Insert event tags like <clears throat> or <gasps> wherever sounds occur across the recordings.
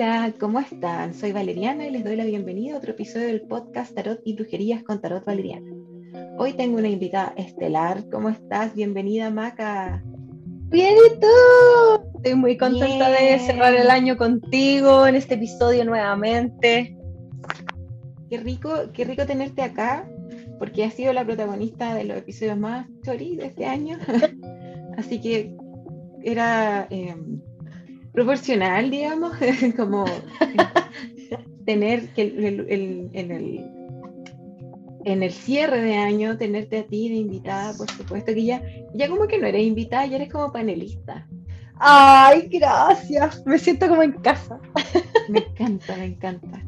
Hola, ¿cómo están? Soy Valeriana y les doy la bienvenida a otro episodio del podcast Tarot y Brujerías con Tarot Valeriana. Hoy tengo una invitada estelar. ¿Cómo estás? Bienvenida, Maca. Bien, ¿y tú? Estoy muy contenta de cerrar el año contigo en este episodio nuevamente. Qué rico, qué rico tenerte acá, porque has sido la protagonista de los episodios más chori de este año. <laughs> Así que era eh, proporcional, digamos, <laughs> como tener que el, en, el, en el cierre de año, tenerte a ti de invitada, por supuesto, que ya, ya como que no eres invitada, ya eres como panelista. Ay, gracias, me siento como en casa. <laughs> Me encanta, me encanta.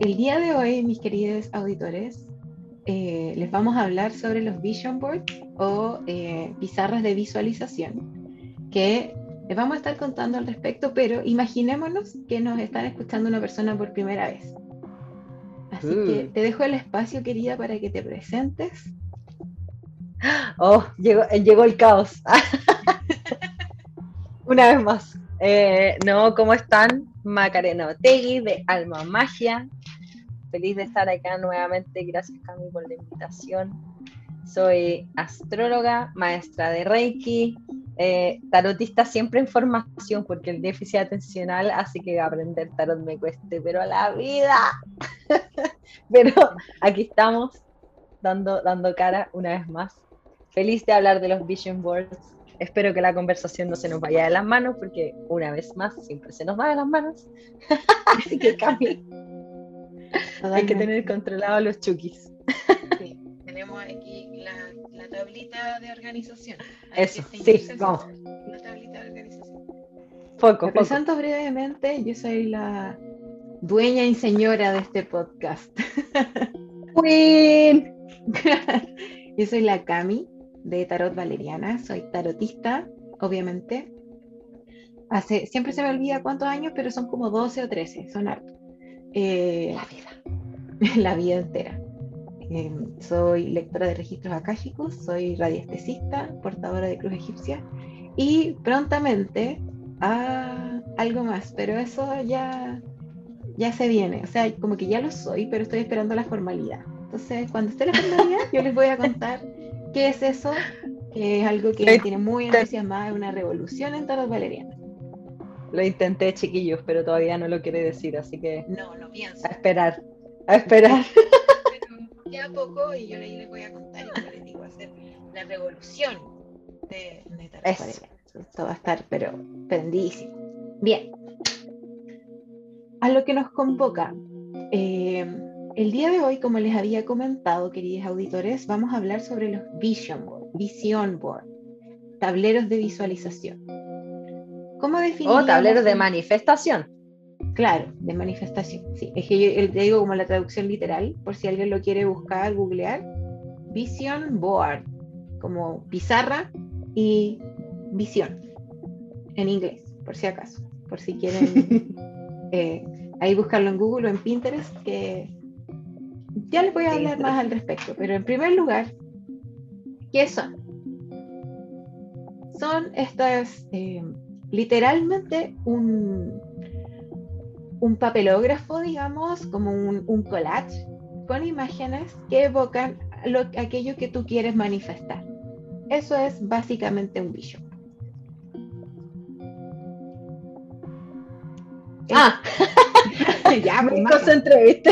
El día de hoy, mis queridos auditores, eh, les vamos a hablar sobre los vision boards o eh, pizarras de visualización, que les vamos a estar contando al respecto, pero imaginémonos que nos están escuchando una persona por primera vez. Así que uh. te dejo el espacio, querida, para que te presentes. <gasps> Oh, llegó, eh, llegó el caos. <laughs> una vez más. Eh, no, ¿cómo están? Macarena Otegui de Alma Magia. Feliz de estar acá nuevamente. Gracias, Cami, por la invitación. Soy astróloga, maestra de Reiki, eh, tarotista siempre en formación, porque el déficit atencional hace que aprender tarot me cueste, pero a la vida. <laughs> pero aquí estamos, dando, dando cara una vez más. Feliz de hablar de los Vision Boards. Espero que la conversación no se nos vaya de las manos, porque una vez más siempre se nos va de las manos. <laughs> Así que cambie. Hay que tener controlado los chukis. <laughs> tablita de organización. Eso, sí, vamos. La tablita de organización. Poco, Me presento brevemente, yo soy la dueña y señora de este podcast. <laughs> Queen. yo soy la Cami de Tarot Valeriana, soy tarotista, obviamente. Hace, siempre se me olvida cuántos años, pero son como 12 o 13, son hartos. Eh, la vida. <laughs> la vida entera. Em, soy lectora de registros akáshicos, soy radiestesista, portadora de cruz egipcia y prontamente a algo más, pero eso ya, ya se viene. O sea, como que ya lo soy, pero estoy esperando la formalidad. Entonces, cuando esté la formalidad, yo les voy a contar qué es eso, que es algo que me tiene muy entusiasmada, es una revolución en Tarot Valeriana. Lo intenté, chiquillos, pero todavía no lo quiere decir, así que. No, no pienso. A esperar, a esperar. <laughs> queda poco y yo les voy a contar y les digo, hacer la revolución de, de Esto va a estar, pero prendidísimo. Bien. A lo que nos convoca. Eh, el día de hoy, como les había comentado, queridos auditores, vamos a hablar sobre los Vision Board, Vision Board, tableros de visualización. ¿Cómo definir? O tableros de manifestación. Claro, de manifestación. Sí, es que yo te digo como la traducción literal, por si alguien lo quiere buscar, googlear. Vision board, como pizarra y visión en inglés, por si acaso, por si quieren <laughs> eh, ahí buscarlo en Google o en Pinterest, que ya les voy a hablar más al respecto. Pero en primer lugar, ¿qué son? Son estas, eh, literalmente un, un papelógrafo, digamos, como un, collage con imágenes que evocan lo, aquello que tú quieres manifestar. Eso es básicamente un vision. <laughs> Ah, <laughs> ya me concentré,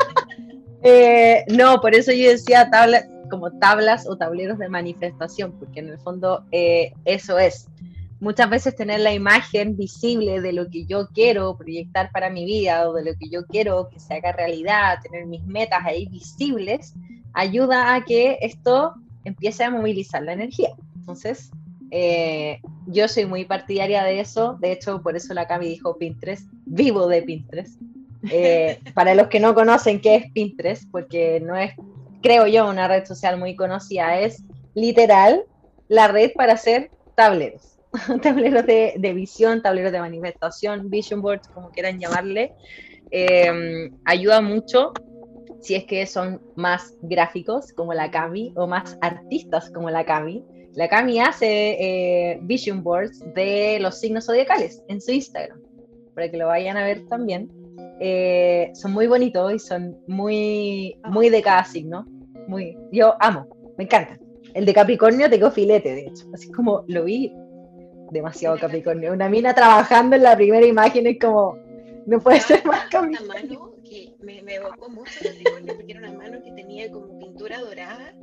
<laughs> eh, no, por eso yo decía tablas, como tablas o tableros de manifestación, porque en el fondo eh, eso es muchas veces tener la imagen visible de lo que yo quiero proyectar para mi vida o de lo que yo quiero que se haga realidad, tener mis metas ahí visibles, ayuda a que esto empiece a movilizar la energía. Entonces, eh, yo soy muy partidaria de eso, de hecho, por eso la Cami dijo Pinterest, vivo de Pinterest. Eh, <laughs> para los que no conocen qué es Pinterest, porque no es, creo yo, una red social muy conocida, es literal la red para hacer tableros <laughs> tableros de, visión, tableros de manifestación, vision boards, como quieran llamarle, eh, ayuda mucho si es que son más gráficos como la Cami o más artistas como la Cami. La Cami hace eh, vision boards de los signos zodiacales en su Instagram. para que lo vayan a ver también. Eh, son muy bonitos y son muy, muy de cada signo. Muy, yo amo, me encanta. El de Capricornio tengo filete, de hecho. Así como lo vi, demasiado Capricornio. Una mina trabajando en la primera imagen es como, no puede ser más Capricornio. que me, me evocó mucho Capricornio porque era una mano que tenía como pintura dorada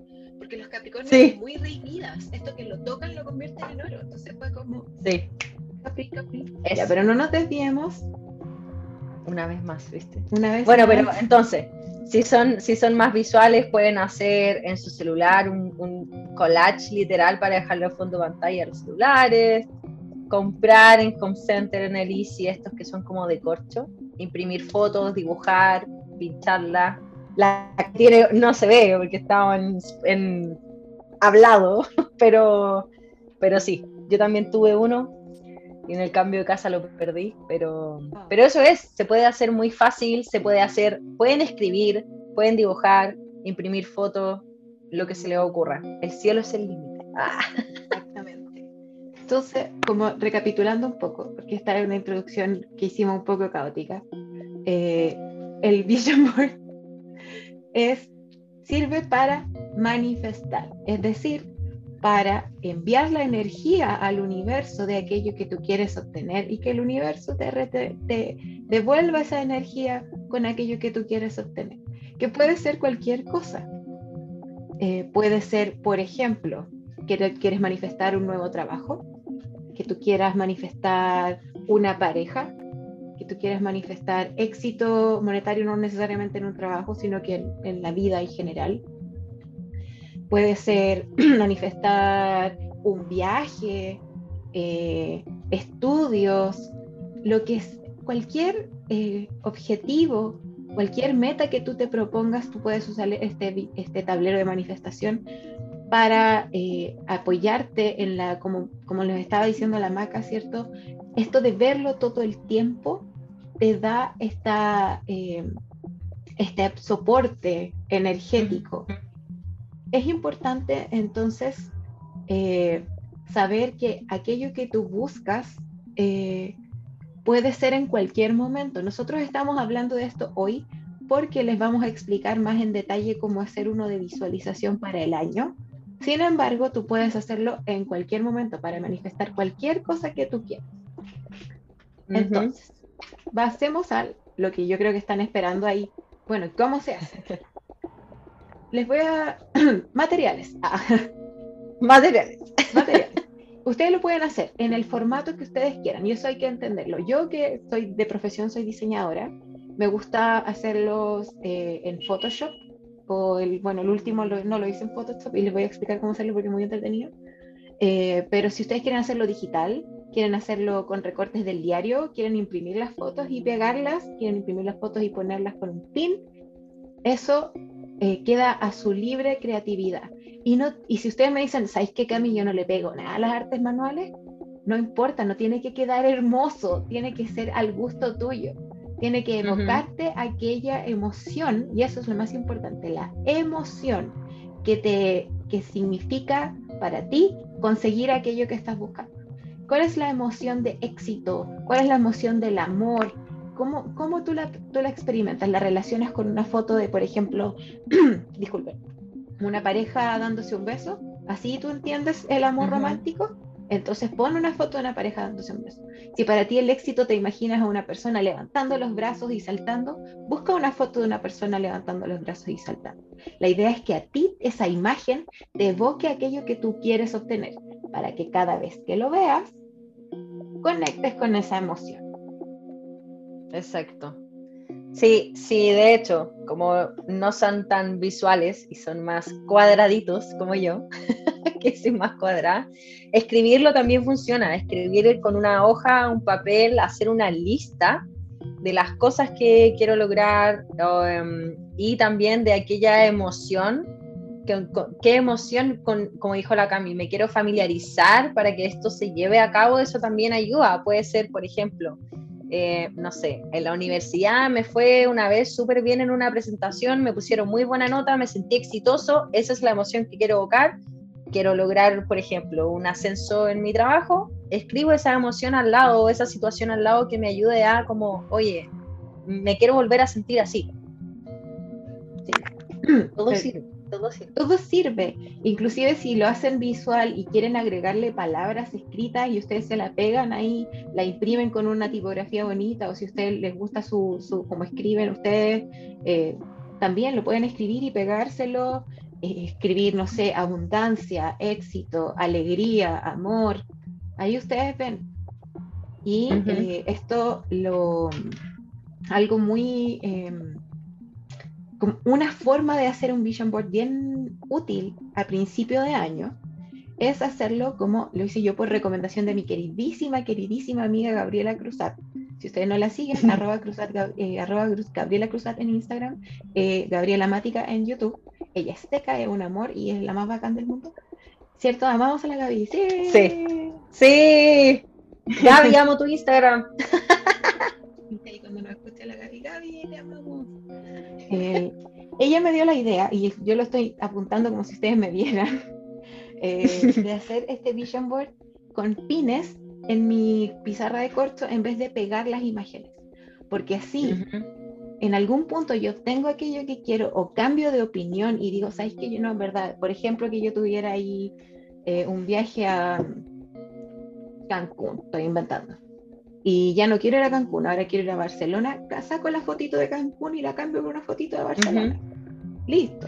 porque los Capricornios son muy rígidas. Esto que lo tocan lo convierten en oro. Entonces fue como. Sí. Capri, capri. Ya, pero no nos desviemos. Una vez más, ¿viste? Una vez bueno, pero entonces, si son, si son más visuales, pueden hacer en su celular un, collage literal para dejarlo en fondo de pantalla de los celulares, comprar en Center en el Easy estos que son como de corcho, imprimir fotos, dibujar, pincharlas la tiene no se ve porque estaba en, hablado, <laughs> pero, pero sí, yo también tuve uno y en el cambio de casa lo perdí, pero, ah. pero eso es, se puede hacer muy fácil, se puede hacer, pueden escribir, pueden dibujar, imprimir fotos, lo que se les ocurra. El cielo es el límite. Ah. Exactamente. Entonces, como recapitulando un poco, porque esta es una introducción que hicimos un poco caótica, eh, el Vision Board <laughs> es, sirve para manifestar, es decir, para enviar la energía al universo de aquello que tú quieres obtener y que el universo te, devuelva esa energía con aquello que tú quieres obtener, que puede ser cualquier cosa. Eh, puede ser, por ejemplo, que quieres manifestar un nuevo trabajo, que tú quieras manifestar una pareja, que tú quieres manifestar éxito monetario no necesariamente en un trabajo, sino que en, la vida en general. Puede ser <clears throat> manifestar un viaje, eh, estudios, lo que es cualquier eh, objetivo, cualquier meta que tú te propongas, tú puedes usar este, este tablero de manifestación para eh, apoyarte en la, como, como les estaba diciendo la maca, ¿cierto? Esto de verlo todo el tiempo te da esta, este soporte energético. Es importante entonces eh, saber que aquello que tú buscas puede ser en cualquier momento. Nosotros estamos hablando de esto hoy porque les vamos a explicar más en detalle cómo hacer uno de visualización para el año. Sin embargo, tú puedes hacerlo en cualquier momento para manifestar cualquier cosa que tú quieras. Entonces, pasemos a lo que yo creo que están esperando ahí. Bueno, ¿cómo se hace? <laughs> Les voy a... <clears throat> materiales. Ah. <laughs> Materiales. <laughs> Materiales. Ustedes lo pueden hacer en el formato que ustedes quieran y eso hay que entenderlo. Yo que soy de profesión, soy diseñadora, me gusta hacerlos eh, en Photoshop o el, bueno, el último no lo hice en Photoshop y les voy a explicar cómo hacerlo porque es muy entretenido. Eh, pero si ustedes quieren hacerlo digital, quieren hacerlo con recortes del diario, quieren imprimir las fotos y pegarlas, quieren imprimir las fotos y ponerlas con un pin, eso eh, queda a su libre creatividad. Y, no, y si ustedes me dicen, ¿sabéis qué, Cami? Yo no le pego nada a las artes manuales, no importa, no tiene que quedar hermoso, tiene que ser al gusto tuyo. Tiene que evocarte aquella emoción, y eso es lo más importante, la emoción que, te, que significa para ti conseguir aquello que estás buscando. ¿Cuál es la emoción de éxito? ¿Cuál es la emoción del amor? ¿Cómo, cómo tú, la, tú la experimentas? ¿La relacionas con una foto de, por ejemplo, <clears throat> disculpen, una pareja dándose un beso? ¿Así tú entiendes el amor romántico? Entonces pon una foto de una pareja dándose un beso. Si para ti el éxito te imaginas a una persona levantando los brazos y saltando, busca una foto de una persona levantando los brazos y saltando. La idea es que a ti esa imagen te evoque aquello que tú quieres obtener, para que cada vez que lo veas, conectes con esa emoción. Exacto. Sí, sí, de hecho, como no son tan visuales y son más cuadraditos como yo, <laughs> que soy más cuadrada, escribirlo también funciona. Escribir con una hoja, un papel, hacer una lista de las cosas que quiero lograr em, y también de aquella emoción. ¿Qué emoción, con, como dijo la Cami, me quiero familiarizar para que esto se lleve a cabo? Eso también ayuda. Puede ser, por ejemplo, eh, no sé, en la universidad me fue una vez súper bien en una presentación, me pusieron muy buena nota, me sentí exitoso, esa es la emoción que quiero evocar. Quiero lograr, por ejemplo, un ascenso en mi trabajo, escribo esa emoción al lado, esa situación al lado que me ayude a como, oye, me quiero volver a sentir así. Todo sirve. Todo sirve. Inclusive si lo hacen visual y quieren agregarle palabras escritas y ustedes se la pegan ahí, la imprimen con una tipografía bonita o si a ustedes les gusta su, su como escriben ustedes, eh, también lo pueden escribir y pegárselo. Eh, escribir, no sé, abundancia, éxito, alegría, amor. Ahí ustedes ven. Y eh, esto lo algo muy em, una forma de hacer un vision board bien útil a principio de año es hacerlo como lo hice yo por recomendación de mi queridísima, queridísima amiga Gabriela Cruzat. Si ustedes no la siguen, <laughs> arroba, Cruzat, eh, Gabriela Cruzat en Instagram, eh, Gabriela Mática en YouTube. Ella es teca, es un amor y es la más bacán del mundo. ¿Cierto? Amamos a la Gaby. Sí. Sí. sí. Gaby, amo tu Instagram. <laughs> Y cuando nos escucha la Gaby, Gaby, le amamos. Eh, ella me dio la idea, y yo lo estoy apuntando como si ustedes me vieran, <laughs> eh, de hacer este vision board con pines en mi pizarra de corcho en vez de pegar las imágenes. Porque así, en algún punto yo tengo aquello que quiero o cambio de opinión y digo, ¿sabes qué? Yo no es verdad. Por ejemplo, que yo tuviera ahí eh, un viaje a Cancún, estoy inventando y ya no quiero ir a Cancún, ahora quiero ir a Barcelona, saco la fotito de Cancún y la cambio por una fotito de Barcelona. Listo.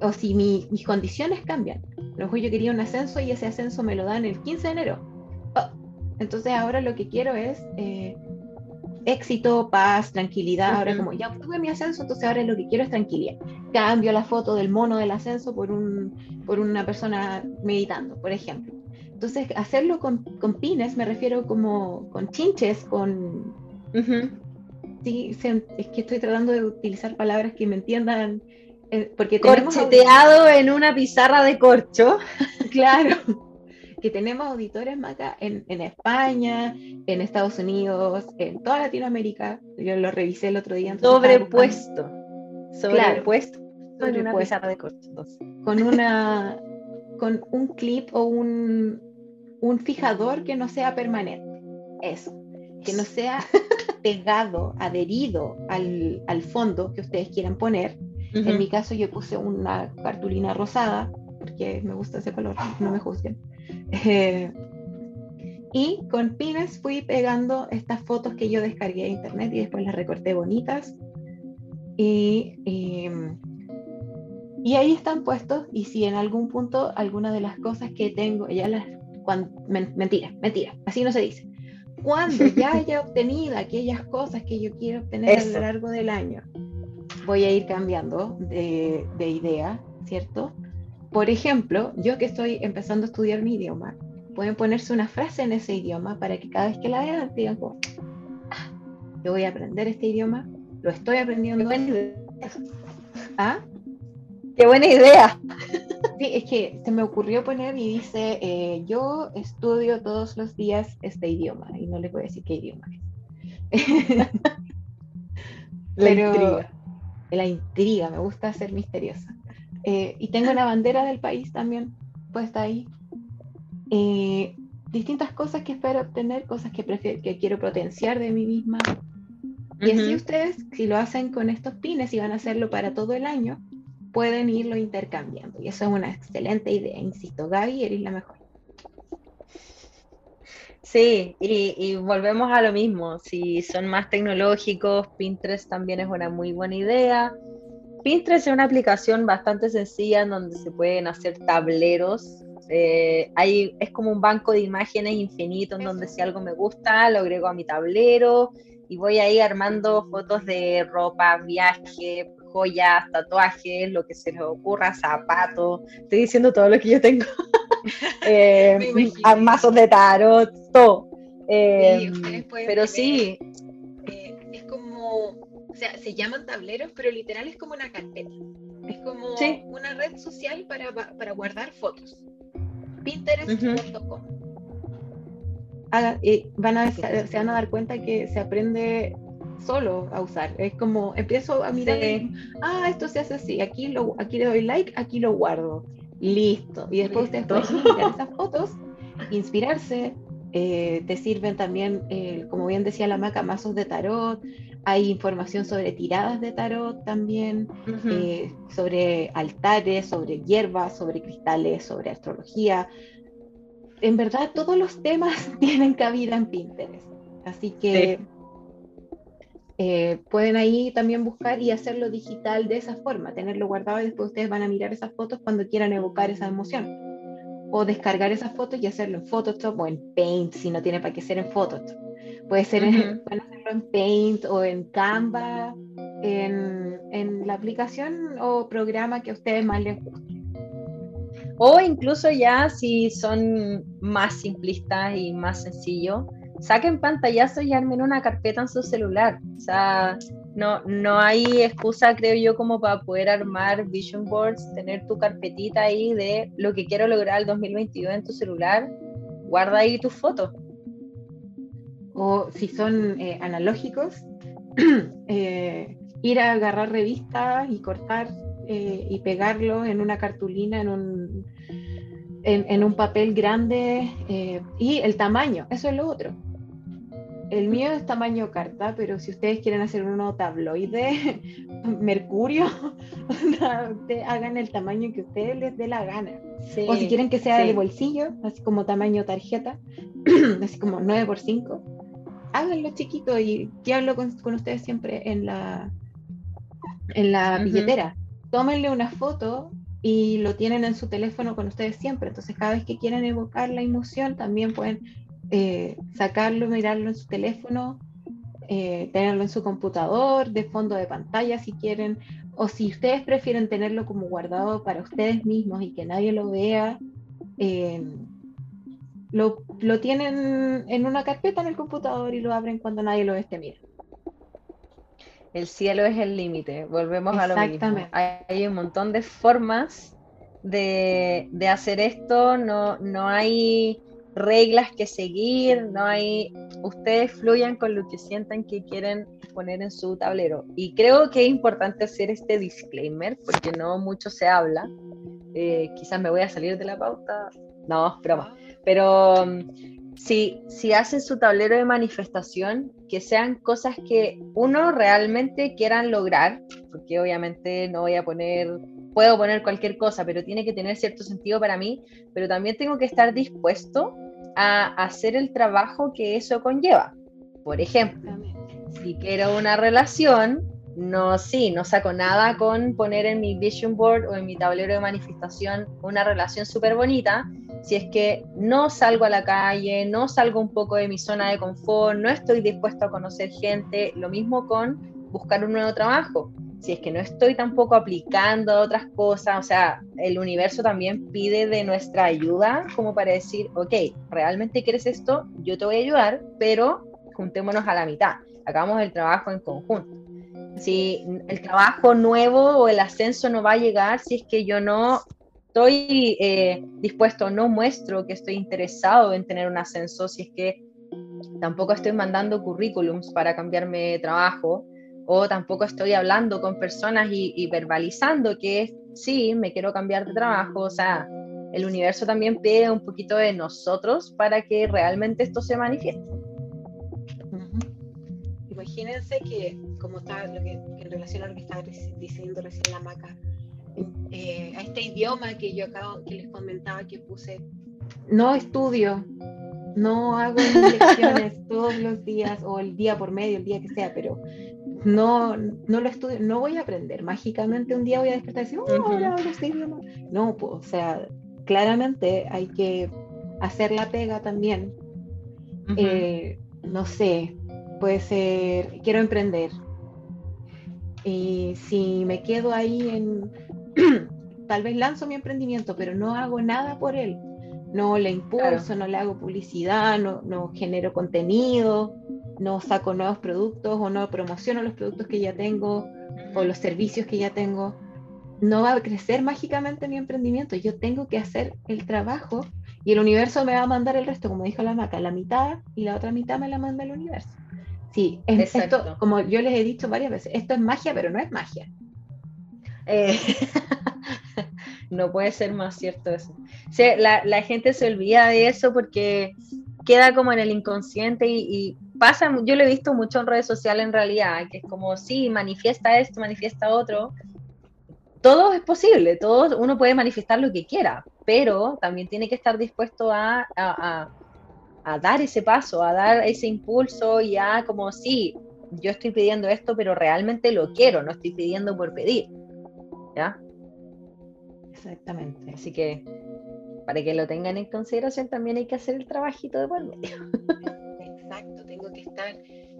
O si mis condiciones cambian. A lo yo quería un ascenso y ese ascenso me lo dan el 15 de enero. Oh, entonces ahora lo que quiero es eh, éxito, paz, tranquilidad. Ahora como ya obtuve mi ascenso, entonces ahora lo que quiero es tranquilidad. Cambio la foto del mono del ascenso por, un, por una persona meditando, por ejemplo. Entonces, hacerlo con, pines, me refiero como con chinches, con... Sí, es que estoy tratando de utilizar palabras que me entiendan. Eh, porque Corcheteado en una pizarra de corcho. <laughs> claro. Que tenemos auditores acá en, España, en Estados Unidos, en toda Latinoamérica. Yo lo revisé el otro día. Sobrepuesto. Sobrepuesto. Claro. En una pizarra de corcho. Con una con un clip o un, un fijador que no sea permanente. Eso, que no sea <laughs> pegado, adherido al, al, fondo que ustedes quieran poner. En mi caso yo puse una cartulina rosada, porque me gusta ese color, no me juzguen. Eh, y con pines fui pegando estas fotos que yo descargué de internet y después las recorté bonitas. Y, y, y ahí están puestos. Y si en algún punto alguna de las cosas que tengo, ya las mentira, mentira, así no se dice. Cuando ya <laughs> haya obtenido aquellas cosas que yo quiero obtener a lo largo del año, voy a ir cambiando de, idea, ¿cierto? Por ejemplo, yo que estoy empezando a estudiar mi idioma, pueden ponerse una frase en ese idioma para que cada vez que la vean digan, ah, yo voy a aprender este idioma, lo estoy aprendiendo. ¿Ah? Qué buena idea. Sí, es que se me ocurrió poner y dice, eh, yo estudio todos los días este idioma, y no le voy a decir qué idioma es. <laughs> la intriga. La intriga, me gusta ser misteriosa. Eh, y tengo la bandera del país también puesta ahí. Eh, distintas cosas que espero obtener, cosas que, que quiero potenciar de mí misma. Y así ustedes, si lo hacen con estos pines y van a hacerlo para todo el año, pueden irlo intercambiando. Y eso es una excelente idea. Insisto, Gaby, eres la mejor. Sí, y, volvemos a lo mismo. Si son más tecnológicos, Pinterest también es una muy buena idea. Pinterest es una aplicación bastante sencilla en donde se pueden hacer tableros. Eh, es como un banco de imágenes infinito en donde si algo me gusta, lo agrego a mi tablero y voy ahí armando fotos de ropa, viaje, joyas, tatuajes, lo que se les ocurra, zapatos, estoy diciendo todo lo que yo tengo, <laughs> eh, mazos de tarot, todo. Eh, pero sí. Eh, es como, o sea, se llaman tableros, pero literal es como una carpeta. Es como una red social para, para guardar fotos. Pinterest.com. van a, se van a dar cuenta que se aprende solo a usar. Es como empiezo a mirar, ah, esto se hace así, aquí, lo, aquí le doy like, aquí lo guardo. Listo. Y después ustedes pueden mirar esas <laughs> fotos inspirarse. Eh, te sirven también, eh, como bien decía la maca, mazos de tarot. Hay información sobre tiradas de tarot también, eh, sobre altares, sobre hierbas, sobre cristales, sobre astrología. En verdad, todos los temas <laughs> tienen cabida en Pinterest. Así que pueden ahí también buscar y hacerlo digital de esa forma, tenerlo guardado y después ustedes van a mirar esas fotos cuando quieran evocar esa emoción o descargar esas fotos y hacerlo en Photoshop o en Paint, si no tiene para qué ser en Photoshop. Puede ser en, hacerlo en Paint o en Canva, en, en, la aplicación o programa que a ustedes más les guste. O incluso ya si son más simplistas y más sencillos, saquen pantallazos y armen una carpeta en su celular. O sea, no, no hay excusa, creo yo, como para poder armar vision boards, tener tu carpetita ahí de lo que quiero lograr el 2022 en tu celular, guarda ahí tus fotos. O si son eh, analógicos, <clears throat> eh, ir a agarrar revistas y cortar eh, y pegarlo en una cartulina, en un, en un papel grande y el tamaño, eso es lo otro el mío es tamaño carta, pero si ustedes quieren hacer uno tabloide, <laughs> mercurio, <laughs> hagan el tamaño que ustedes les dé la gana. o si quieren que sea de bolsillo, así como tamaño tarjeta, <clears throat> así como 9 por 5 háganlo chiquito y yo hablo con, ustedes siempre en la, en la billetera. Tómenle una foto y lo tienen en su teléfono con ustedes siempre. Entonces, cada vez que quieren evocar la emoción, también pueden eh, sacarlo, mirarlo en su teléfono, eh, tenerlo en su computador, de fondo de pantalla si quieren, o si ustedes prefieren tenerlo como guardado para ustedes mismos y que nadie lo vea, eh, lo, lo, tienen en una carpeta en el computador y lo abren cuando nadie lo esté mirando. El cielo es el límite, volvemos a lo mismo. Hay, hay, un montón de formas de, de hacer esto, no, no hay reglas que seguir, no hay, ustedes fluyan con lo que sientan que quieren poner en su tablero. Y creo que es importante hacer este disclaimer porque no mucho se habla. Eh, quizás me voy a salir de la pauta. No, broma. Pero mm, si, si hacen su tablero de manifestación, que sean cosas que uno realmente quieran lograr, porque obviamente no voy a poner puedo poner cualquier cosa, pero tiene que tener cierto sentido para mí, pero también tengo que estar dispuesto a hacer el trabajo que eso conlleva. Por ejemplo, si quiero una relación, no, sí, no saco nada con poner en mi vision board o en mi tablero de manifestación una relación súper bonita, si es que no salgo a la calle, no salgo un poco de mi zona de confort, no estoy dispuesto a conocer gente, lo mismo con buscar un nuevo trabajo si es que no estoy tampoco aplicando otras cosas, o sea, el universo también pide de nuestra ayuda como para decir, ok, realmente quieres esto, yo te voy a ayudar, pero juntémonos a la mitad, hagamos el trabajo en conjunto. Si el trabajo nuevo o el ascenso no va a llegar, si es que yo no estoy eh, dispuesto, no muestro que estoy interesado en tener un ascenso, si es que tampoco estoy mandando currículums para cambiarme de trabajo, o tampoco estoy hablando con personas y, verbalizando que sí, me quiero cambiar de trabajo, o sea, el universo también pide un poquito de nosotros para que realmente esto se manifieste. Imagínense que, como está lo que, en relación a lo que estaba diciendo recién la maca, eh, a este idioma que yo acabo, que les comentaba que puse, no estudio, no hago <laughs> lecciones todos los días o el día por medio, el día que sea, pero no, no lo estudio, no voy a aprender. Mágicamente un día voy a despertar y decir, oh, No, pues, o sea, claramente hay que hacer la pega también. Eh, no sé, puede ser, quiero emprender. Y si me quedo ahí en, <clears throat> tal vez lanzo mi emprendimiento, pero no hago nada por él. No le impulso, no le hago publicidad, no, no genero contenido, no saco nuevos productos o no promociono los productos que ya tengo o los servicios que ya tengo, no va a crecer mágicamente mi emprendimiento. Yo tengo que hacer el trabajo y el universo me va a mandar el resto, como dijo la maca, la mitad y la otra mitad me la manda el universo. Sí, esto, como yo les he dicho varias veces, esto es magia, pero no es magia. Eh, <laughs> No puede ser más cierto eso. La, la, gente se olvida de eso porque queda como en el inconsciente y, pasa, yo lo he visto mucho en redes sociales en realidad, que es como, sí, manifiesta esto, manifiesta otro. Todo es posible, todo, uno puede manifestar lo que quiera, pero también tiene que estar dispuesto a, a, a dar ese paso, a dar ese impulso y a como, sí, yo estoy pidiendo esto, pero realmente lo quiero, no estoy pidiendo por pedir. ¿Ya? Exactamente. Así que para que lo tengan en consideración también hay que hacer el trabajito de por medio. Exacto, tengo que estar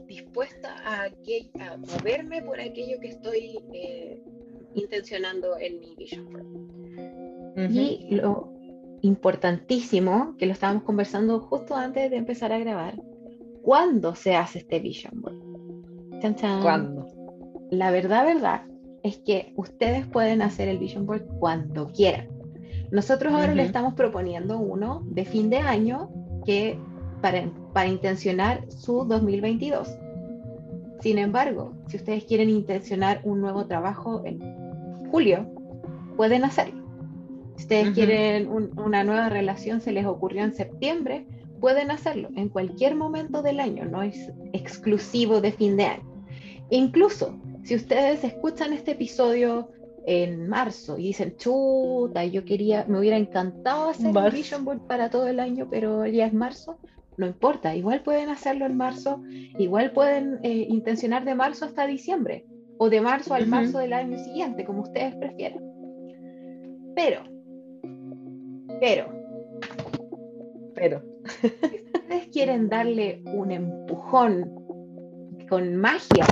dispuesta a, a moverme por aquello que estoy eh, intencionando en mi Vision Board. Y lo importantísimo, que lo estábamos conversando justo antes de empezar a grabar, ¿cuándo se hace este Vision Board? ¿Cuándo? La verdad, verdad, es que ustedes pueden hacer el Vision Board cuando quieran. Nosotros ahora le estamos proponiendo uno de fin de año que para, para intencionar su 2022. Sin embargo, si ustedes quieren intencionar un nuevo trabajo en julio, pueden hacerlo. Si ustedes quieren una nueva relación, se les ocurrió en septiembre, pueden hacerlo en cualquier momento del año, no es exclusivo de fin de año. Incluso si ustedes escuchan este episodio en marzo. Y dicen, chuta, yo quería, me hubiera encantado hacer un Vision Board para todo el año, pero ya es marzo, no importa, igual pueden hacerlo en marzo, igual pueden eh, intencionar de marzo hasta diciembre o de marzo al marzo del año siguiente, como ustedes prefieran. Pero, pero, pero, si ustedes quieren darle un empujón con magia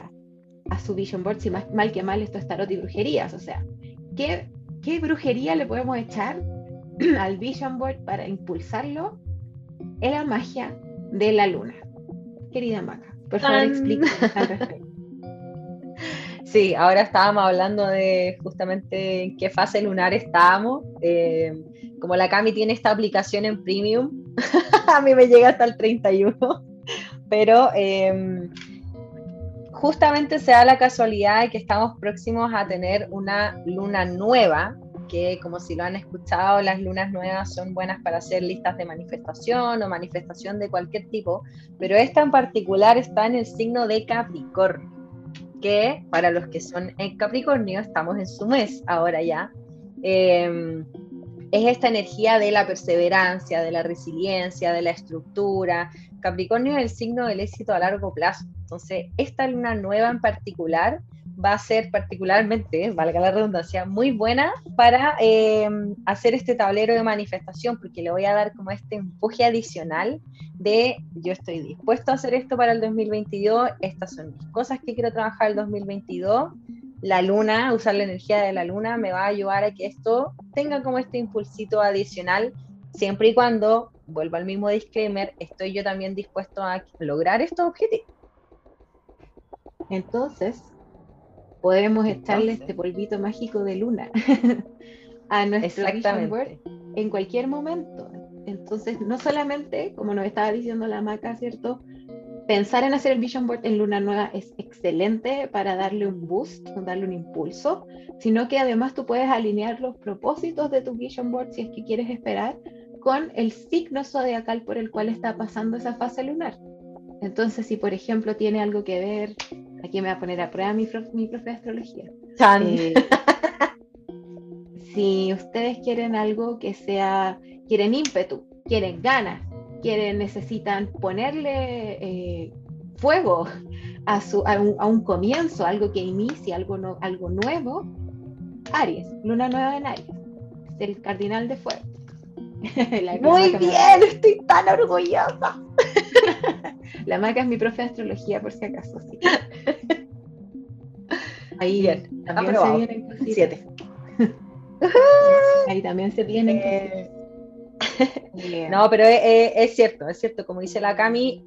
a su vision board, si mal que mal esto es tarot y brujerías, o sea, ¿qué, qué brujería le podemos echar <clears throat> al vision board para impulsarlo? Es la magia de la luna. Querida Maca, por favor explícanos <laughs> al respecto. Sí, ahora estábamos hablando de justamente en qué fase lunar estábamos. Eh, como la Cami tiene esta aplicación en premium, <laughs> a mí me llega hasta el 31, pero eh, justamente se da la casualidad de que estamos próximos a tener una luna nueva, que como si lo han escuchado, las lunas nuevas son buenas para hacer listas de manifestación o manifestación de cualquier tipo, pero esta en particular está en el signo de Capricornio, que para los que son en Capricornio, estamos en su mes ahora ya. Em, es esta energía de la perseverancia, de la resiliencia, de la estructura. Capricornio es el signo del éxito a largo plazo. Entonces, esta luna nueva en particular va a ser particularmente, valga la redundancia, muy buena para eh, hacer este tablero de manifestación, porque le voy a dar como este empuje adicional de yo estoy dispuesto a hacer esto para el 2022, estas son mis cosas que quiero trabajar el 2022. La luna, usar la energía de la luna me va a ayudar a que esto tenga como este impulsito adicional, siempre y cuando, vuelvo al mismo disclaimer, estoy yo también dispuesto a lograr estos objetivos. Entonces, podemos echarle este polvito mágico de luna <laughs> a nuestro Vision Board en cualquier momento. Entonces, no solamente, como nos estaba diciendo la maca, ¿cierto? Pensar en hacer el Vision Board en luna nueva es excelente para darle un boost, darle un impulso, sino que además tú puedes alinear los propósitos de tu Vision Board si es que quieres esperar con el signo zodiacal por el cual está pasando esa fase lunar. Entonces, si por ejemplo tiene algo que ver, aquí me voy a poner a prueba mi, mi propia astrología. Eh, si ustedes quieren algo que sea, quieren ímpetu, quieren ganas, quieren, necesitan ponerle eh, fuego a, su, a, un, comienzo, algo que inicie, algo, no, algo nuevo, Aries, luna nueva en Aries, es el cardinal de fuego. <laughs> Muy bien, estoy tan orgullosa. <laughs> La maca es mi profe de astrología, por si acaso. Sí. <laughs> Ahí bien, también se vienen Siete. Ahí también se vienen eh, No, pero es, cierto, es cierto. Como dice la Cami,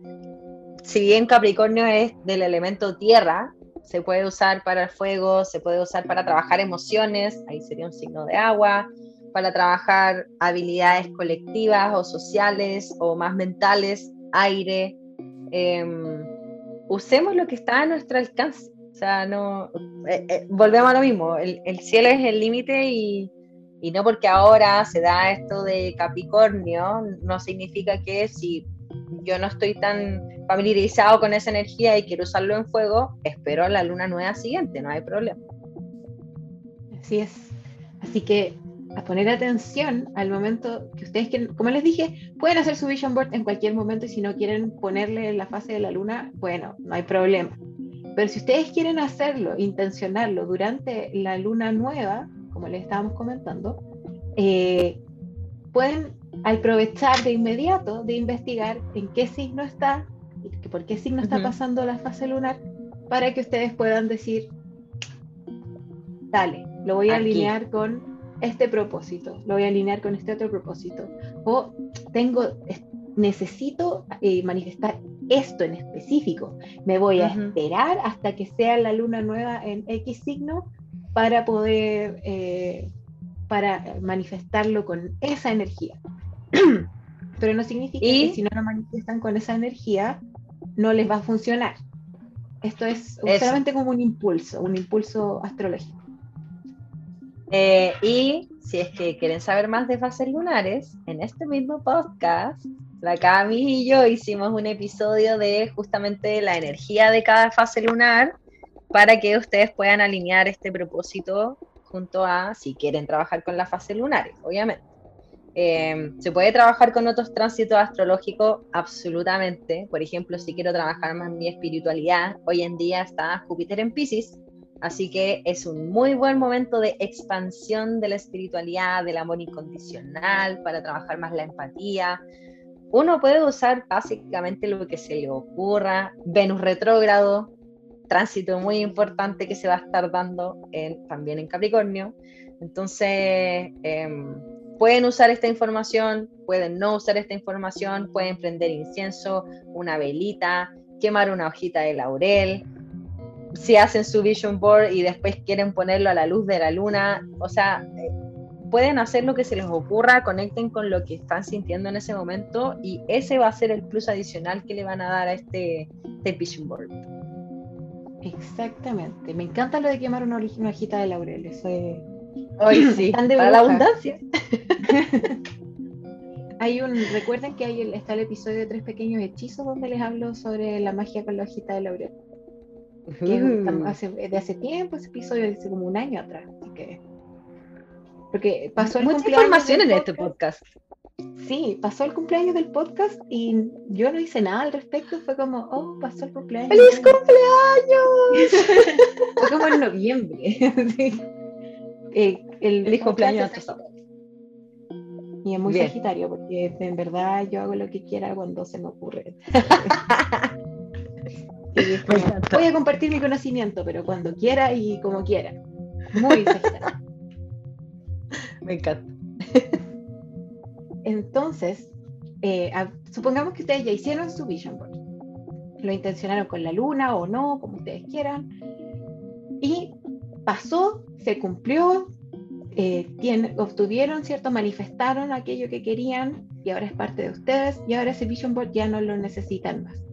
si bien Capricornio es del elemento tierra, se puede usar para el fuego, se puede usar para trabajar emociones, ahí sería un signo de agua, para trabajar habilidades colectivas o sociales o más mentales, aire, Em, usemos lo que está a nuestro alcance. O sea, no, eh, eh, volvemos a lo mismo, el, cielo es el límite y, Y no porque ahora se da esto de Capricornio, no significa que si yo no estoy tan familiarizado con esa energía y quiero usarlo en fuego, espero la luna nueva siguiente, no hay problema. Así es. Así que a poner atención al momento que ustedes quieren, como les dije, pueden hacer su vision board en cualquier momento y si no quieren ponerle la fase de la luna, bueno, no hay problema. Pero si ustedes quieren hacerlo, intencionarlo durante la luna nueva, como les estábamos comentando, eh, pueden aprovechar de inmediato de investigar en qué signo está, por qué signo está pasando la fase lunar, para que ustedes puedan decir, dale, lo voy a alinear con este propósito, lo voy a alinear con este otro propósito. O tengo, necesito eh, manifestar esto en específico. Me voy a esperar hasta que sea la luna nueva en X signo para poder eh, para manifestarlo con esa energía. <clears throat> Pero no significa que si no lo manifiestan con esa energía, no les va a funcionar. Esto es solamente como un impulso, un impulso astrológico. Eh, y si es que quieren saber más de fases lunares, en este mismo podcast, la Cami y yo hicimos un episodio de justamente la energía de cada fase lunar para que ustedes puedan alinear este propósito junto a si quieren trabajar con las fases lunares, obviamente. Eh, ¿Se puede trabajar con otros tránsitos astrológicos? Absolutamente. Por ejemplo, si quiero trabajar más mi espiritualidad, hoy en día está Júpiter en Pisces, Así que es un muy buen momento de expansión de la espiritualidad, del amor incondicional, para trabajar más la empatía. Uno puede usar básicamente lo que se le ocurra. Venus retrógrado, tránsito muy importante que se va a estar dando también en Capricornio. Entonces, em, pueden usar esta información, pueden no usar esta información, pueden prender incienso, una velita, quemar una hojita de laurel, si hacen su vision board y después quieren ponerlo a la luz de la luna, o sea, pueden hacer lo que se les ocurra, conecten con lo que están sintiendo en ese momento y ese va a ser el plus adicional que le van a dar a este, este vision board. Exactamente, me encanta lo de quemar una, hojita de laurel, eso es... Hoy <coughs> sí, para la abundancia. <laughs> hay un, recuerden que hay está el episodio de tres pequeños hechizos donde les hablo sobre la magia con la hojita de laurel hace, de hace tiempo, ese episodio hace como un año atrás. que, porque pasó el Mucha información en este podcast. Sí, pasó el cumpleaños del podcast y yo no hice nada al respecto. Fue como, oh, pasó el cumpleaños. ¡Feliz cumpleaños! <laughs> fue como en noviembre. <laughs> Eh, el Feliz cumpleaños Y es muy sagitario porque en verdad yo hago lo que quiera cuando se me ocurre. <laughs> voy a compartir mi conocimiento, pero cuando quiera y como quiera. Muy <laughs> Me encanta. Entonces, eh, supongamos que ustedes ya hicieron su vision board. Lo intencionaron con la luna o no, como ustedes quieran. Y pasó, se cumplió, eh, obtuvieron, ¿cierto? Manifestaron aquello que querían y ahora es parte de ustedes y ahora ese vision board ya no lo necesitan más.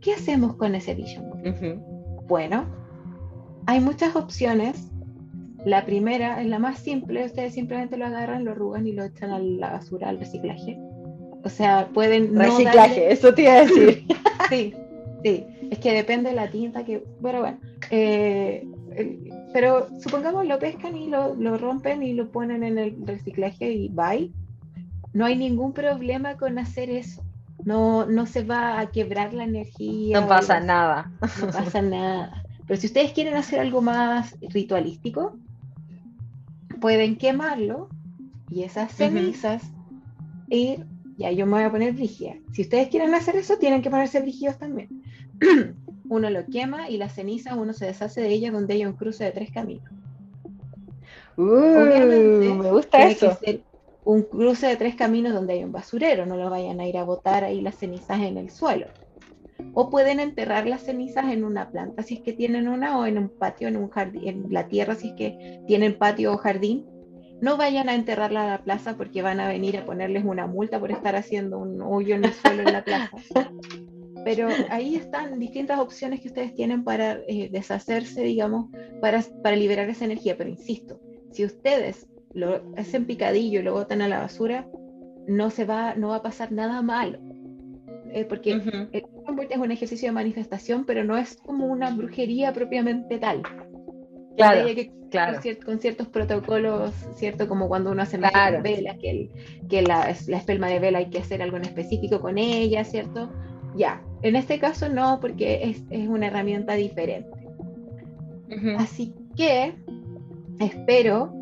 ¿Qué hacemos con ese vision board? Bueno, hay muchas opciones. La primera es la más simple, ustedes simplemente lo agarran, lo arrugan y lo echan a la basura, al reciclaje. O sea, pueden... Reciclaje, eso te iba a decir. <laughs> sí, sí, es que depende de la tinta que... Pero bueno, eh, pero supongamos lo pescan y lo, lo, rompen y lo ponen en el reciclaje y bye. No hay ningún problema con hacer eso. No, no se va a quebrar la energía. No pasa nada. No pasa nada. Pero si ustedes quieren hacer algo más ritualístico, pueden quemarlo y esas cenizas ir, ya yo me voy a poner brígida. Si ustedes quieren hacer eso, tienen que ponerse brígidos también. <clears throat> uno lo quema y la ceniza uno se deshace de ella donde hay un cruce de tres caminos. Uh, me gusta eso un cruce de tres caminos donde hay un basurero, no lo vayan a ir a botar ahí las cenizas en el suelo. O pueden enterrar las cenizas en una planta si es que tienen una, o en un patio, en un jardín, en la tierra si es que tienen patio o jardín. No vayan a enterrarla a la plaza porque van a venir a ponerles una multa por estar haciendo un hoyo en el suelo en la plaza. Pero ahí están distintas opciones que ustedes tienen para eh, deshacerse, digamos, para, para liberar esa energía. Pero insisto, si ustedes lo hacen picadillo y lo botan a la basura, no se va, no va a pasar nada malo. Eh, porque el es un ejercicio de manifestación, pero no es como una brujería propiamente tal. Claro, claro. Con, ciertos protocolos, ¿cierto? Como cuando uno hace claro. velas, que, que la, la espelma de vela hay que hacer algo en específico con ella, ¿cierto? Ya, en este caso no, porque es, es una herramienta diferente. Así que espero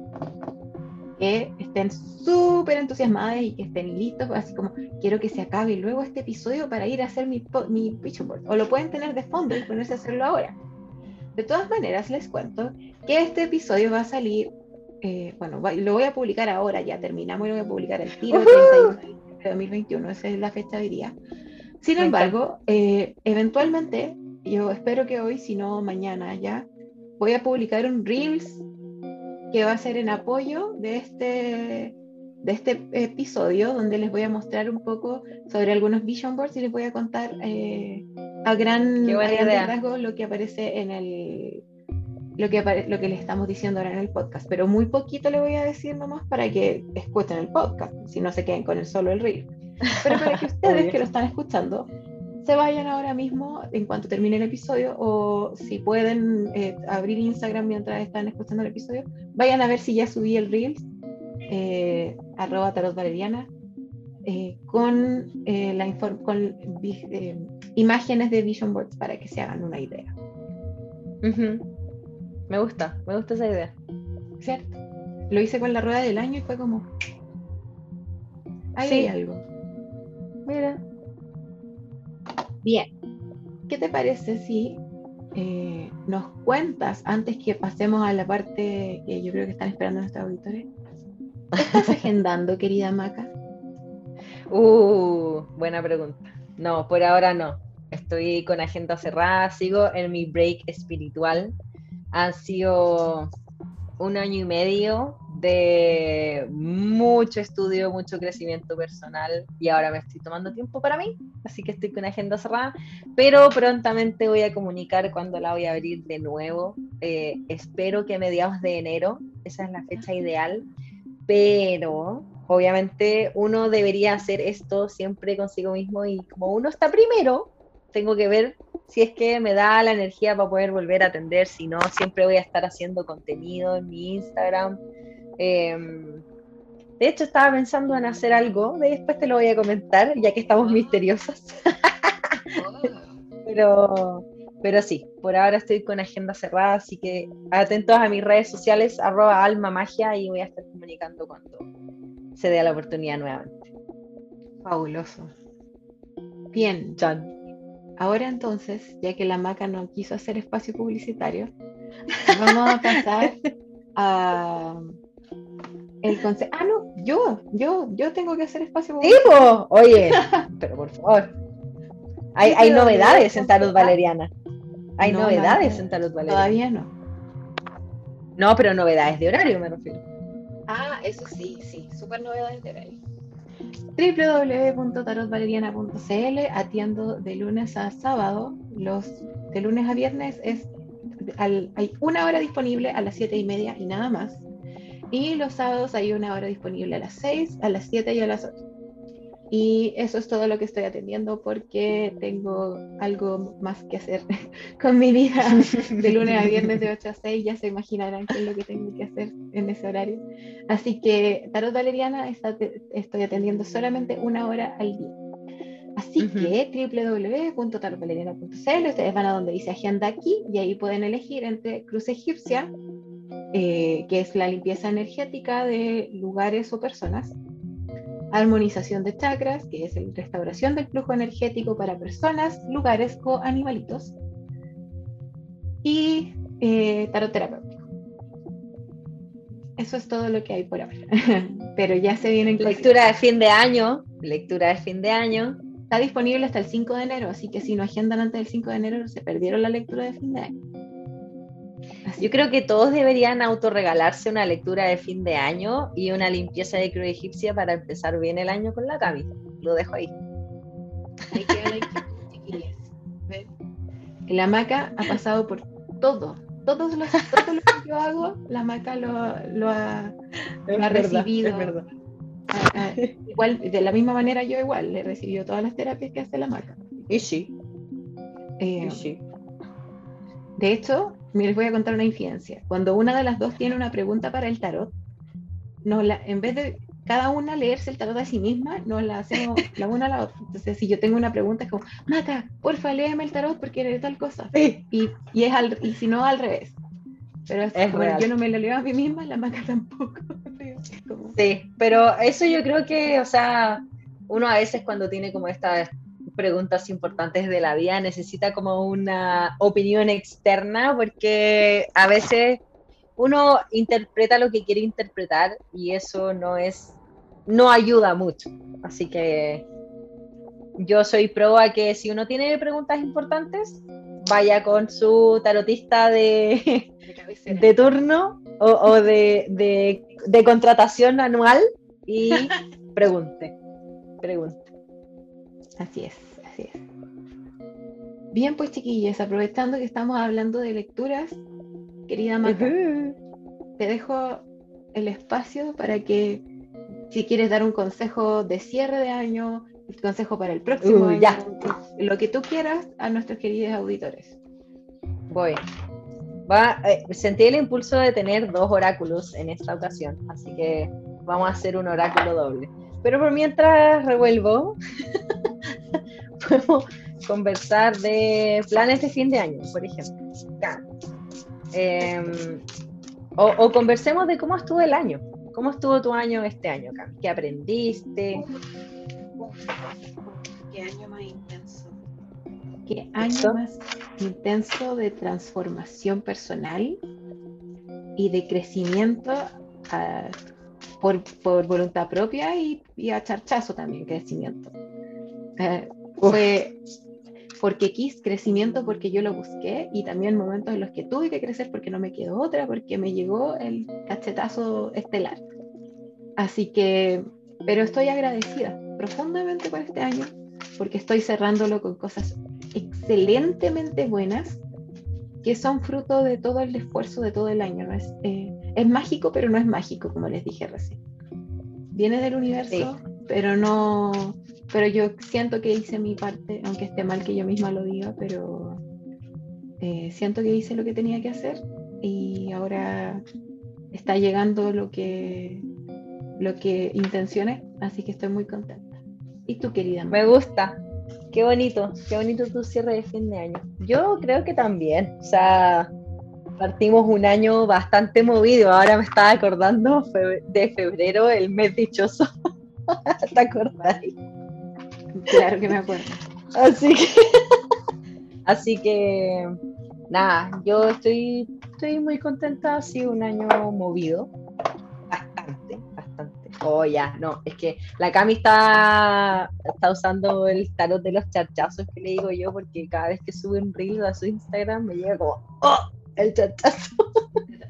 que estén súper entusiasmadas y que estén listos, así como quiero que se acabe luego este episodio para ir a hacer mi, mi board. O lo pueden tener de fondo y ponerse a hacerlo ahora. De todas maneras, les cuento que este episodio va a salir, eh, bueno, lo voy a publicar ahora, ya terminamos y lo voy a publicar el tiro de 2021, esa es la fecha de hoy día. Sin embargo, eh, eventualmente, yo espero que hoy, si no mañana ya, voy a publicar un Reels que va a ser en apoyo de este, de este episodio, donde les voy a mostrar un poco sobre algunos vision boards y les voy a contar eh, a gran, rasgo lo que aparece en el lo que, lo que les estamos diciendo ahora en el podcast, pero muy poquito le voy a decir nomás para que escuchen el podcast, si no se queden con el solo el reel. Pero para que <laughs> ustedes que lo están escuchando se vayan ahora mismo en cuanto termine el episodio o si pueden eh, abrir Instagram mientras están escuchando el episodio, vayan a ver si ya subí el Reels, eh, arroba tarot valeriana, eh, con, la con imágenes de vision boards para que se hagan una idea. Me gusta, me gusta esa idea. ¿Cierto? Lo hice con la rueda del año y fue como... Ahí hay algo. Mira, Bien, ¿qué te parece si eh, nos cuentas, antes que pasemos a la parte que yo creo que están esperando nuestros auditores, ¿qué estás <laughs> agendando, querida Maca? Uh, buena pregunta. No, por ahora no. Estoy con agenda cerrada, sigo en mi break espiritual. Han sido un año y medio de mucho estudio, mucho crecimiento personal y ahora me estoy tomando tiempo para mí, así que estoy con agenda cerrada, pero prontamente voy a comunicar cuando la voy a abrir de nuevo. Eh, espero que a mediados de enero, esa es la fecha ideal, pero obviamente uno debería hacer esto siempre consigo mismo y como uno está primero, tengo que ver si es que me da la energía para poder volver a atender, si no, siempre voy a estar haciendo contenido en mi Instagram. Em, de hecho, estaba pensando en hacer algo, después te lo voy a comentar, ya que estamos misteriosas. pero, pero sí, por ahora estoy con agenda cerrada, así que atentos a mis redes sociales, arroba alma magia, y voy a estar comunicando cuando se dé la oportunidad nuevamente. Fabuloso. Bien. John. Ahora entonces, ya que la maca no quiso hacer espacio publicitario, vamos a pasar <laughs> a el consejo. Ah, no, yo, yo, yo tengo que hacer espacio publicitario. Oye, <laughs> pero por favor. Hay, hay novedades en Tarot Valeriana. Hay novedades en Tarot Valeriana. Todavía no. No, pero novedades de horario me refiero. Ah, eso sí, sí, súper novedades de horario www.tarotvaleriana.cl atiendo de lunes a sábado, los de lunes a viernes es hay una hora disponible a las 7 y media y nada más. Y los sábados hay una hora disponible a las 6, a las 7 y a las 8. Y eso es todo lo que estoy atendiendo porque tengo algo más que hacer <laughs> con mi vida de lunes a viernes de 8 a 6. Ya se imaginarán qué es lo que tengo que hacer en ese horario. Así que Tarot Valeriana estoy atendiendo solamente una hora al día. Así que www.tarotvaleriana.cl, ustedes van a donde dice agenda aquí y ahí pueden elegir entre Cruz Egipcia, eh, que es la limpieza energética de lugares o personas armonización de chakras, que es la restauración del flujo energético para personas, lugares o animalitos, y eh, tarot terapéutico. Eso es todo lo que hay por ahora. <laughs> Pero ya se viene lectura de fin de año, lectura de fin de año. Está disponible hasta el 5 de enero, así que si no agendan antes del 5 de enero se perdieron la lectura de fin de año. Yo creo que todos deberían autorregalarse una lectura de fin de año y una limpieza de cruz egipcia para empezar bien el año con la Cami. Lo dejo ahí. Ahí queda la La hamaca ha pasado por todo, todos los, todo lo que yo hago, la maca lo, lo ha, lo ha recibido. Es verdad. Ah, ah, igual, de la misma manera yo igual le he recibido todas las terapias que hace la maca. Y sí, Eh, y sí. De hecho, les voy a contar una infidencia. Cuando una de las dos tiene una pregunta para el tarot, nos la, en vez de cada una leerse el tarot a sí misma, nos la hacemos la una a la otra. Entonces, si yo tengo una pregunta, es como, Maca, porfa, léeme el tarot porque eres tal cosa. Sí. Y, y, es al, y si no, al revés. Pero es, Es como real. yo no me lo leo a mí misma, la Maca tampoco. <laughs> Como- Sí, pero eso yo creo que, o sea, uno a veces cuando tiene como estas preguntas importantes de la vida necesita como una opinión externa porque a veces uno interpreta lo que quiere interpretar y eso no es, no ayuda mucho. Así que yo soy pro a que si uno tiene preguntas importantes, vaya con su tarotista de, de turno o, o de, de- de contratación anual y pregunte, pregunte. Así es, así es. Bien, pues chiquillas, aprovechando que estamos hablando de lecturas, querida Maca, te dejo el espacio para que si quieres dar un consejo de cierre de año, el consejo para el próximo Uh, año, ya. lo que tú quieras a nuestros queridos auditores. Voy. Va, eh, sentí el impulso de tener dos oráculos en esta ocasión, así que vamos a hacer un oráculo doble. Pero por mientras revuelvo, <laughs> podemos <laughs> conversar de planes de fin de año, por ejemplo. Em, o, o conversemos de cómo estuvo el año. ¿Cómo estuvo tu año este año, Cam? ¿Qué aprendiste? Qué año más intenso. Qué año más intenso de transformación personal y de crecimiento ah, por, por voluntad propia y, y a charchazo también crecimiento. Eh, fue porque quis crecimiento porque yo lo busqué y también momentos en los que tuve que crecer porque no me quedó otra, porque me llegó el cachetazo estelar. Así que, pero estoy agradecida profundamente por este año porque estoy cerrándolo con cosas excelentemente buenas que son fruto de todo el esfuerzo de todo el año. ¿no? Es, eh, es mágico, pero no es mágico, como les dije recién. Viene del universo, pero no, pero yo siento que hice mi parte, aunque esté mal que yo misma lo diga, pero eh, siento que hice lo que tenía que hacer y ahora está llegando lo que lo que intencioné, así que estoy muy contenta. ¿Y tú, querida? Me gusta. Qué bonito, qué bonito tu cierre de fin de año. Yo creo que también. O sea, partimos un año bastante movido. Ahora me estaba acordando de febrero, el mes dichoso. <laughs> ¿Te acordás? Claro que me acuerdo. Así que, <laughs> así que, nada, yo estoy, estoy muy contenta. Ha sido un año movido. Bastante, bastante. Oh, ya, no, es que la Cami está, está usando el tarot de los charchazos que le digo yo, porque cada vez que sube un reel a su Instagram me llega como, ¡oh! El charchazo.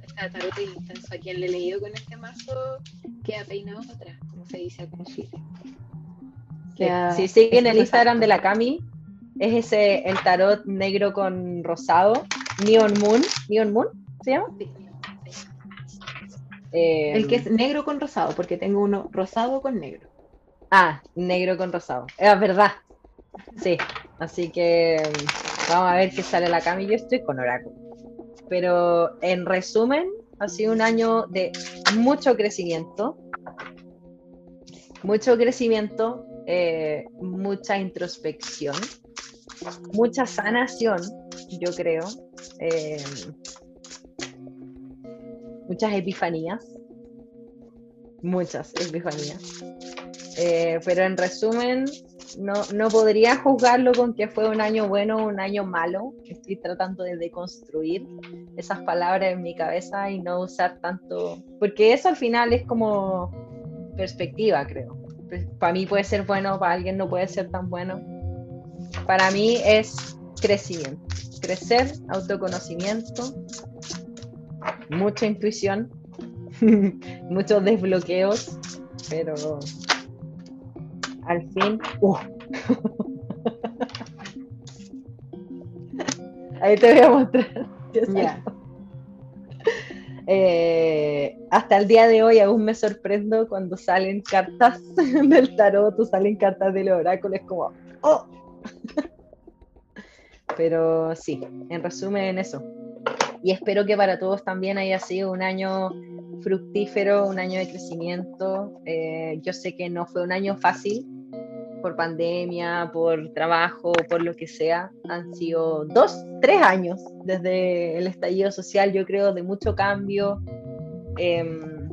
Está tarot intenso. A quien le he leído con este mazo queda peinado para atrás, como se dice acá en Chile. Si siguen el Instagram de la Cami, es ese el tarot negro con rosado, Neon Moon, Neon Moon, ¿se llama? Sí. Eh, El que es negro con rosado, porque tengo uno rosado con negro. Ah, negro con rosado. Es verdad. Sí, así que vamos a ver qué sale la Cami. Yo estoy con Oráculo. Pero en resumen, ha sido un año de mucho crecimiento. Mucho crecimiento, eh, mucha introspección, mucha sanación, yo creo. eh, muchas epifanías. Muchas epifanías. Eh, pero en resumen, no, no podría juzgarlo con que fue un año bueno o un año malo. Estoy tratando de deconstruir esas palabras en mi cabeza y no usar tanto, porque eso al final es como perspectiva, creo. Para mí puede ser bueno, para alguien no puede ser tan bueno. Para mí es crecimiento, crecer, autoconocimiento, mucha intuición, <laughs> muchos desbloqueos, pero al fin, ¡uh! <laughs> ahí te voy a mostrar. <laughs> Ya. Eh, hasta el día de hoy aún me sorprendo cuando salen cartas <laughs> del tarot o salen cartas del oráculo, es como, ¡oh! <laughs> Pero sí, en resumen eso. Y espero que para todos también haya sido un año fructífero, un año de crecimiento. Eh, yo sé que no fue un año fácil por pandemia, por trabajo, por lo que sea. Han sido dos, tres años desde el estallido social, yo creo, de mucho cambio. Em,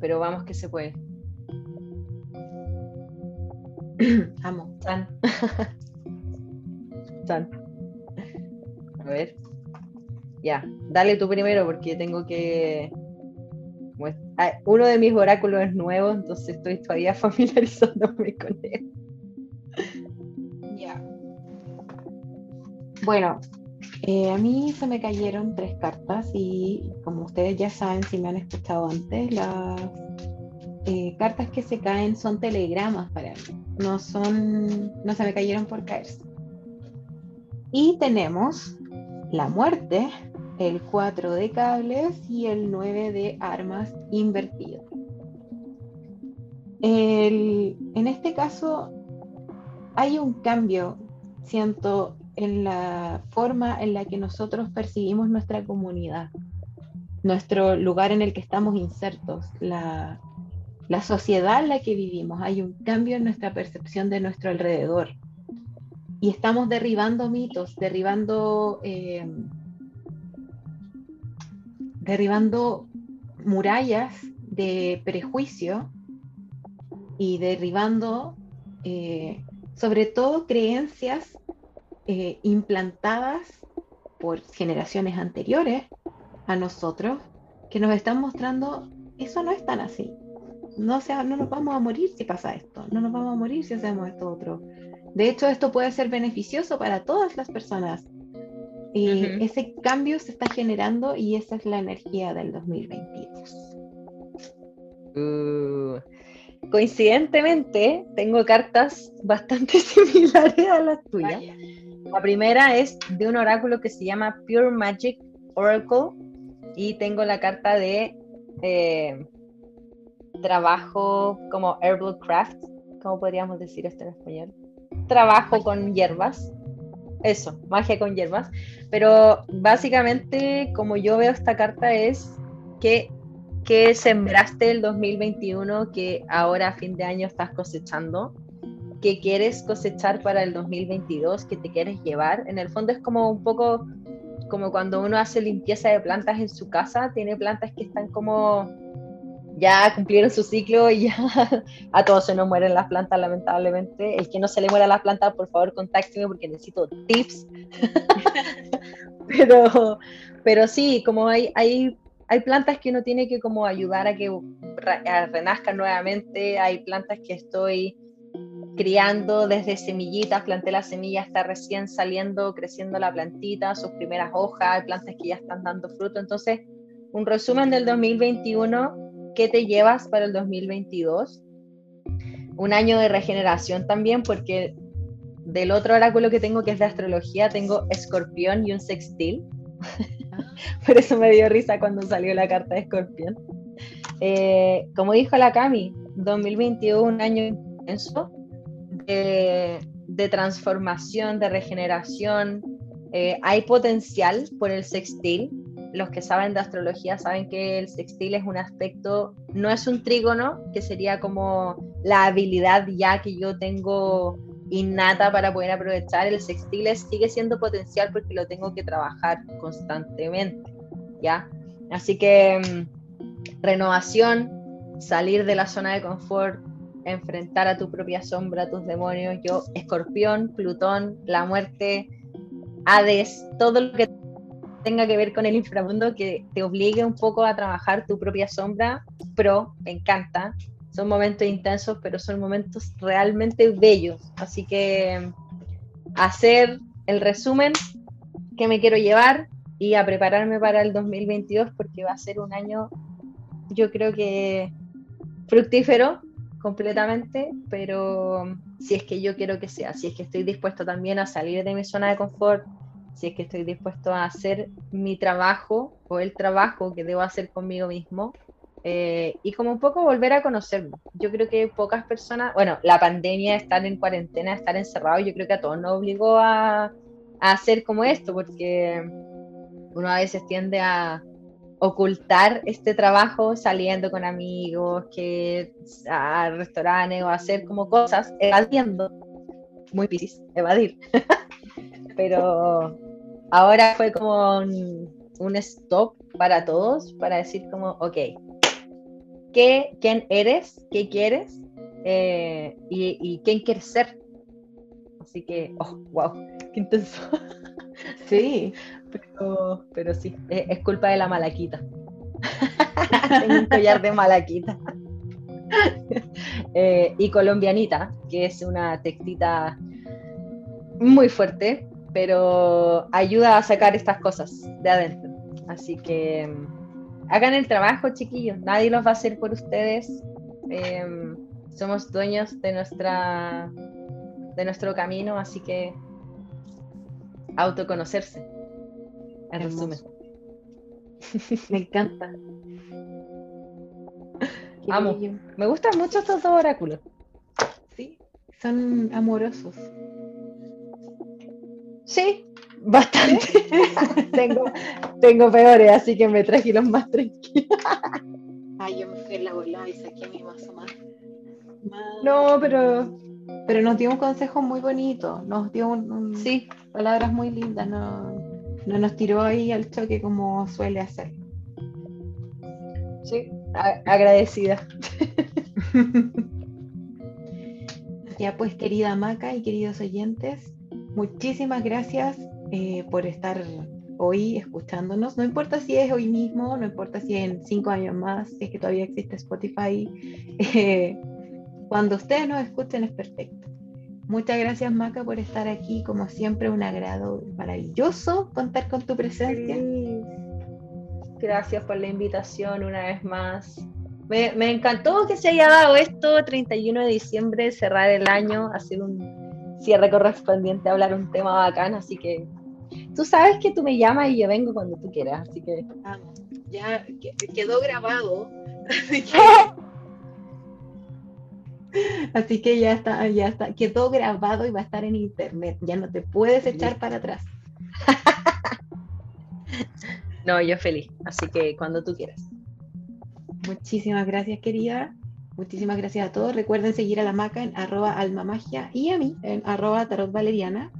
pero vamos que se puede. <clears throat> Amo. Chan. <laughs> Chan. A ver. Ya, dale tú primero porque tengo que uno de mis oráculos es nuevo, entonces estoy todavía <laughs> familiarizándome con él. Ya. Bueno, eh, a mí se me cayeron tres cartas y como ustedes ya saben, si me han escuchado antes, las eh, cartas que se caen son telegramas para mí, no son, no se me cayeron por caerse. Y tenemos la muerte, el 4 de cables y el 9 de armas invertido. en este caso hay un cambio, siento, en la forma en la que nosotros percibimos nuestra comunidad, nuestro lugar en el que estamos insertos, la, sociedad en la que vivimos. Hay un cambio en nuestra percepción de nuestro alrededor. Y estamos derribando mitos, derribando eh, derribando murallas de prejuicio y derribando eh, sobre todo creencias eh, implantadas por generaciones anteriores a nosotros que nos están mostrando eso no es tan así. No, sea, no nos vamos a morir si pasa esto, no nos vamos a morir si hacemos esto otro. De hecho, esto puede ser beneficioso para todas las personas, y ese cambio se está generando y esa es la energía del 2022. Uh, coincidentemente, tengo cartas bastante <laughs> similares a las tuyas. La primera es de un oráculo que se llama Pure Magic Oracle y tengo la carta de eh, trabajo como herbal craft, ¿cómo podríamos decir esto en español? Trabajo con hierbas eso, magia con hierbas. Pero básicamente, como yo veo esta carta, es que, que sembraste el 2021 que ahora a fin de año estás cosechando, que quieres cosechar para el 2022, que te quieres llevar. En el fondo es como un poco como cuando uno hace limpieza de plantas en su casa, tiene plantas que están como ya cumplieron su ciclo y ya <laughs> a todos se nos mueren las plantas, lamentablemente. El que no se le muera las plantas, por favor, contácteme porque necesito tips. <laughs> pero, pero sí, como hay, hay, hay plantas que uno tiene que como ayudar a que renazcan nuevamente, hay plantas que estoy criando desde semillitas, planté la semilla, está recién saliendo, creciendo la plantita, sus primeras hojas, hay plantas que ya están dando fruto. Entonces, un resumen del 2021 qué te llevas para el 2022. Un año de regeneración también, porque del otro oráculo que tengo, que es de astrología, tengo escorpión y un sextil. <laughs> Por eso me dio risa cuando salió la carta de escorpión. Eh, como dijo la Cami, 2021 un año intenso de, transformación, de regeneración. Eh, hay potencial por el sextil, los que saben de astrología saben que el sextil es un aspecto, no es un trígono, que sería como la habilidad ya que yo tengo innata para poder aprovechar. El sextil sigue siendo potencial porque lo tengo que trabajar constantemente, ¿ya? Así que mm, renovación, salir de la zona de confort, enfrentar a tu propia sombra, tus demonios. Yo, escorpión, Plutón, la muerte, Hades, todo lo que tenga que ver con el inframundo que te obligue un poco a trabajar tu propia sombra, pero me encanta. Son momentos intensos, pero son momentos realmente bellos. Así que hacer el resumen que me quiero llevar y a prepararme para el 2022 porque va a ser un año, yo creo que fructífero completamente, pero si es que yo quiero que sea, si es que estoy dispuesto también a salir de mi zona de confort, si es que estoy dispuesto a hacer mi trabajo o el trabajo que debo hacer conmigo mismo eh, y como un poco volver a conocerme. Yo creo que pocas personas, bueno, la pandemia, estar en cuarentena, estar encerrado, yo creo que a todos nos obligó a, a hacer como esto, porque uno a veces tiende a ocultar este trabajo saliendo con amigos, que a restaurantes o hacer como cosas, evadiendo, muy piscis, evadir. <laughs> Pero ahora fue como un, stop para todos, para decir como, ok, ¿qué, ¿quién eres? ¿Qué quieres? Eh, y, y, quién quieres ser? Así que, oh, wow, <laughs> qué intenso. Sí, <laughs> pero, pero sí, es, culpa de la malaquita. <laughs> Tengo un collar de malaquita. Eh, y colombianita, que es una textita muy fuerte, pero ayuda a sacar estas cosas de adentro. Así que mm, hagan el trabajo, chiquillos. Nadie los va a hacer por ustedes. Em, somos dueños de nuestra de nuestro camino, así que autoconocerse. En resumen. Me encanta. <laughs> Amo. Me gustan mucho estos dos oráculos. Sí, son amorosos. Sí, <laughs> bastante. tengo, tengo peores, así que me traje los más tranquilos. Ay, yo me fui en la bola y saqué mi mazo más. No, pero pero nos dio un consejo muy bonito, nos dio un, sí. palabras muy lindas, no, no, nos tiró ahí al choque como suele hacer. Sí, agradecida. <laughs> ya pues, querida Maca y queridos oyentes, muchísimas gracias eh, por estar hoy escuchándonos. No importa si es hoy mismo, no importa si en cinco años más, si es que todavía existe Spotify. <laughs> Eh, cuando ustedes nos escuchen es perfecto. Muchas gracias Maca por estar aquí, como siempre un agrado maravilloso contar con tu presencia. Gracias por la invitación una vez más. Me, encantó que se haya dado esto, 31 de diciembre, cerrar el año, hacer un cierre correspondiente, hablar un tema bacán, así que tú sabes que tú me llamas y yo vengo cuando tú quieras, así que... ya quedó grabado. Así que ya está, ya está, quedó grabado y va a estar en internet. Ya no te puedes echar para atrás. No, yo feliz. Así que cuando tú quieras. Muchísimas gracias, querida. Muchísimas gracias a todos. Recuerden seguir a la maca en arroba almamagia y a mí en arroba tarot valeriana.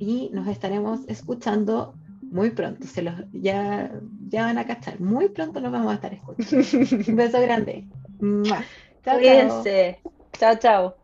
Y nos estaremos escuchando muy pronto. Se los, ya, ya van a cachar. Muy pronto nos vamos a estar escuchando. <laughs> Un beso grande. Chao, Cuídense. Chao, chao.